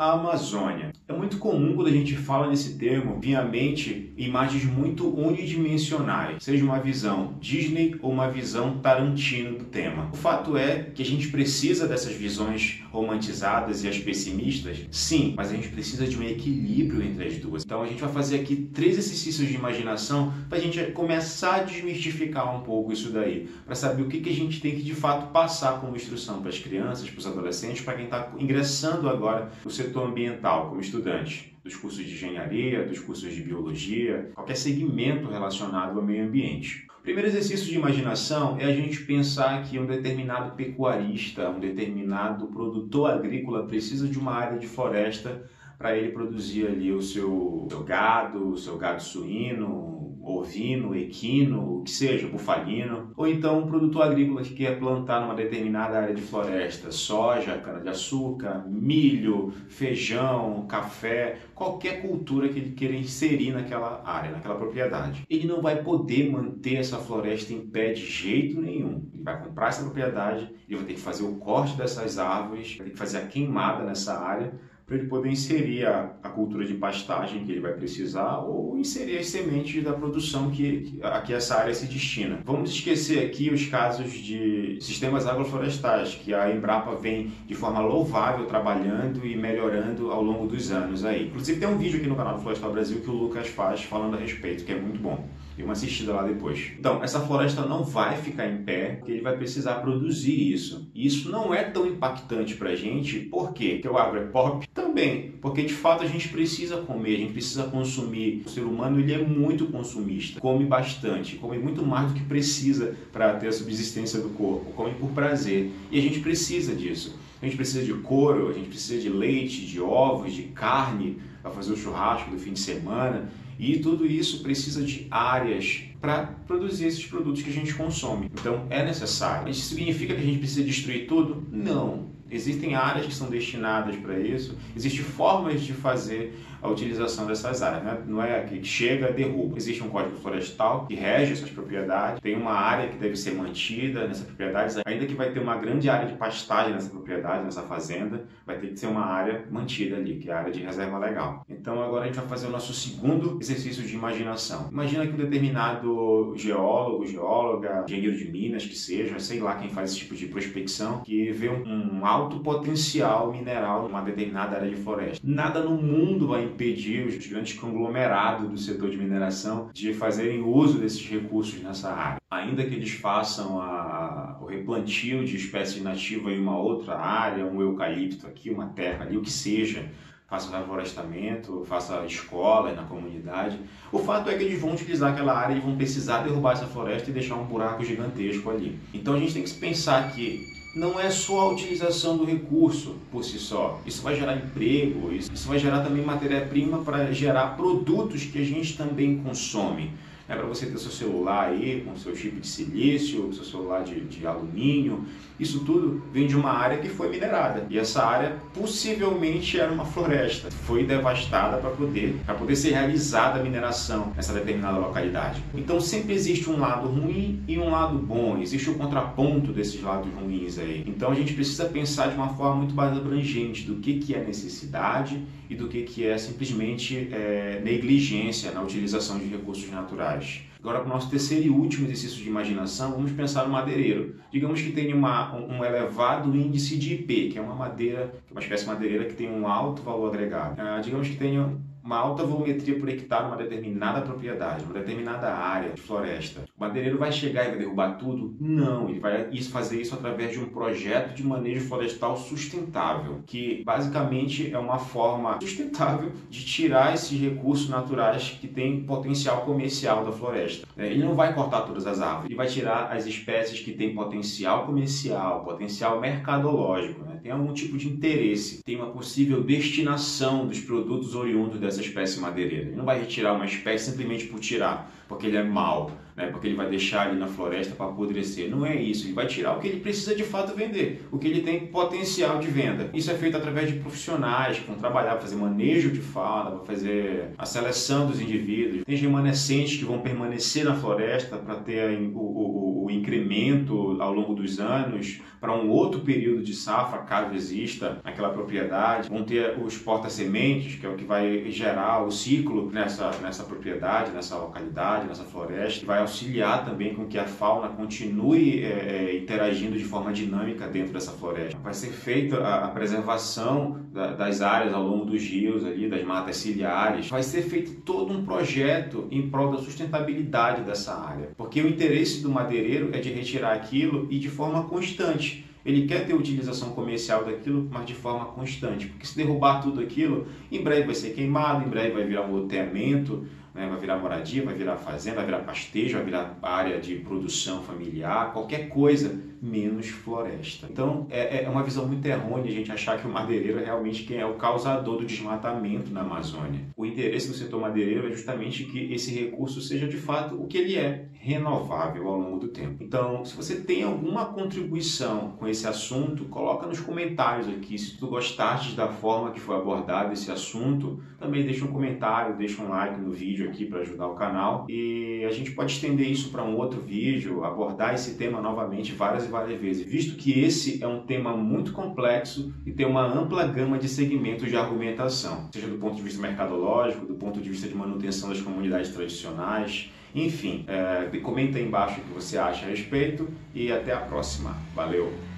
a Amazônia. É muito comum quando a gente fala nesse termo vir à mente imagens muito unidimensionais, seja uma visão Disney ou uma visão Tarantino do tema. O fato é que a gente precisa dessas visões romantizadas e as pessimistas, sim, mas a gente precisa de um equilíbrio entre as duas. Então a gente vai fazer aqui três exercícios de imaginação para a gente começar a desmistificar um pouco isso daí, para saber o que, que a gente tem que de fato passar como instrução para as crianças, para os adolescentes, para quem está ingressando agora no setor ambiental como estudante dos cursos de engenharia, dos cursos de biologia, qualquer segmento relacionado ao meio ambiente. O primeiro exercício de imaginação é a gente pensar que um determinado pecuarista, um determinado produtor agrícola precisa de uma área de floresta para ele produzir ali o seu, seu gado, o seu gado suíno, ovino, equino, o que seja, bufalino, ou então um produtor agrícola que quer plantar numa determinada área de floresta, soja, cana-de-açúcar, milho, feijão, café, qualquer cultura que ele queira inserir naquela área, naquela propriedade. Ele não vai poder manter essa floresta em pé de jeito nenhum. Ele vai comprar essa propriedade, ele vai ter que fazer o corte dessas árvores, vai ter que fazer a queimada nessa área para ele poder inserir a, a, cultura de pastagem que ele vai precisar ou inserir as sementes da produção que, a que essa área se destina. Vamos esquecer aqui os casos de sistemas agroflorestais, que a Embrapa vem de forma louvável trabalhando e melhorando ao longo dos anos aí. Inclusive tem um vídeo aqui no canal do Florestal Brasil que o Lucas faz falando a respeito, que é muito bom. Dê uma assistida lá depois. Então, essa floresta não vai ficar em pé, porque ele vai precisar produzir isso. E isso não é tão impactante para a gente, por quê? Porque o agro é pop? Também, porque de fato a gente precisa comer, a gente precisa consumir. O ser humano ele é muito consumista, come bastante, come muito mais do que precisa para ter a subsistência do corpo, come por prazer. E a gente precisa disso. A gente precisa de couro, a gente precisa de leite, de ovos, de carne para fazer o churrasco do fim de semana. E tudo isso precisa de áreas para produzir esses produtos que a gente consome. Então é necessário. Isso significa que a gente precisa destruir tudo? Não. Existem áreas que são destinadas para isso, existem formas de fazer a utilização dessas áreas. Né? Não é que chega, derruba. Existe um código florestal que rege essas propriedades, tem uma área que deve ser mantida nessa propriedade, ainda que vai ter uma grande área de pastagem nessa propriedade, nessa fazenda, vai ter que ser uma área mantida ali, que é a área de reserva legal. Então agora a gente vai fazer o nosso segundo exercício de imaginação. Imagina que um determinado geólogo, geóloga, engenheiro de minas, que seja, sei lá quem faz esse tipo de prospecção, que vê um, um alto potencial mineral numa determinada área de floresta. Nada no mundo vai impedir os grandes conglomerados do setor de mineração de fazerem uso desses recursos nessa área. Ainda que eles façam a, o replantio de espécies nativas em uma outra área, um eucalipto aqui, uma terra ali, o que seja, faça reflorestamento, faça escolas na comunidade. O fato é que eles vão utilizar aquela área e vão precisar derrubar essa floresta e deixar um buraco gigantesco ali. Então a gente tem que pensar que não é só a utilização do recurso por si só. Isso vai gerar emprego, isso vai gerar também matéria-prima para gerar produtos que a gente também consome é para você ter seu celular aí com seu chip de silício, seu celular de, de alumínio. Isso tudo vem de uma área que foi minerada. E essa área possivelmente era uma floresta. Foi devastada para poder, poder ser realizada a mineração nessa determinada localidade. Então sempre existe um lado ruim e um lado bom. Existe o contraponto desses lados ruins aí. Então a gente precisa pensar de uma forma muito mais abrangente do que, que é necessidade e do que, que é simplesmente é, negligência na utilização de recursos naturais. Agora, para o nosso terceiro e último exercício de imaginação, vamos pensar no madeireiro. Digamos que tenha uma, um elevado índice de IP, que é uma madeira, é uma espécie madeireira que tem um alto valor agregado. Ah, digamos que tenha uma alta volumetria por hectare numa determinada propriedade, numa determinada área de floresta. O madeireiro vai chegar e vai derrubar tudo? Não, ele vai fazer isso através de um projeto de manejo florestal sustentável, que basicamente é uma forma sustentável de tirar esses recursos naturais que têm potencial comercial da floresta. É, ele não vai cortar todas as árvores, ele vai tirar as espécies que têm potencial comercial, potencial mercadológico, né? Tem algum tipo de interesse, tem uma possível destinação dos produtos oriundos dessa espécie madeireira. Ele não vai retirar uma espécie simplesmente por tirar. Porque ele é mau né, porque ele vai deixar ali na floresta para apodrecer. Não é isso, ele vai tirar o que ele precisa de fato vender, o que ele tem potencial de venda. Isso é feito através de profissionais que vão trabalhar para fazer manejo de fauna, para fazer a seleção dos indivíduos. Tem remanescentes que vão permanecer na floresta para ter o, o, o incremento ao longo dos anos para um outro período de safra, caso exista naquela propriedade. Vão ter os porta-sementes, que é o que vai gerar o ciclo nessa, nessa propriedade, nessa localidade, nessa floresta, vai auxiliar também com que a fauna continue é, é, interagindo de forma dinâmica dentro dessa floresta. Vai ser feita a, a preservação da, das áreas ao longo dos rios ali, das matas ciliares. Vai ser feito todo um projeto em prol da sustentabilidade dessa área, porque o interesse do madeireiro é de retirar aquilo e de forma constante. Ele quer ter utilização comercial daquilo, mas de forma constante. Porque se derrubar tudo aquilo, em breve vai ser queimado, em breve vai virar um loteamento, né? vai virar moradia, vai virar fazenda, vai virar pastejo, vai virar área de produção familiar, qualquer coisa menos floresta. Então é, é uma visão muito errônea a gente achar que o madeireiro é realmente quem é o causador do desmatamento na Amazônia. O interesse do setor madeireiro é justamente que esse recurso seja de fato o que ele é, renovável ao longo do tempo. Então, se você tem alguma contribuição com esse assunto, coloca nos comentários aqui. Se tu gostaste da forma que foi abordado esse assunto, também deixa um comentário, deixa um like no vídeo aqui para ajudar o canal. E a gente pode estender isso para um outro vídeo, abordar esse tema novamente várias e várias vezes, visto que esse é um tema muito complexo e tem uma ampla gama de segmentos de argumentação, seja do ponto de vista mercadológico, do ponto de vista de manutenção das comunidades tradicionais, enfim, é, comenta aí embaixo o que você acha a respeito e até a próxima. Valeu!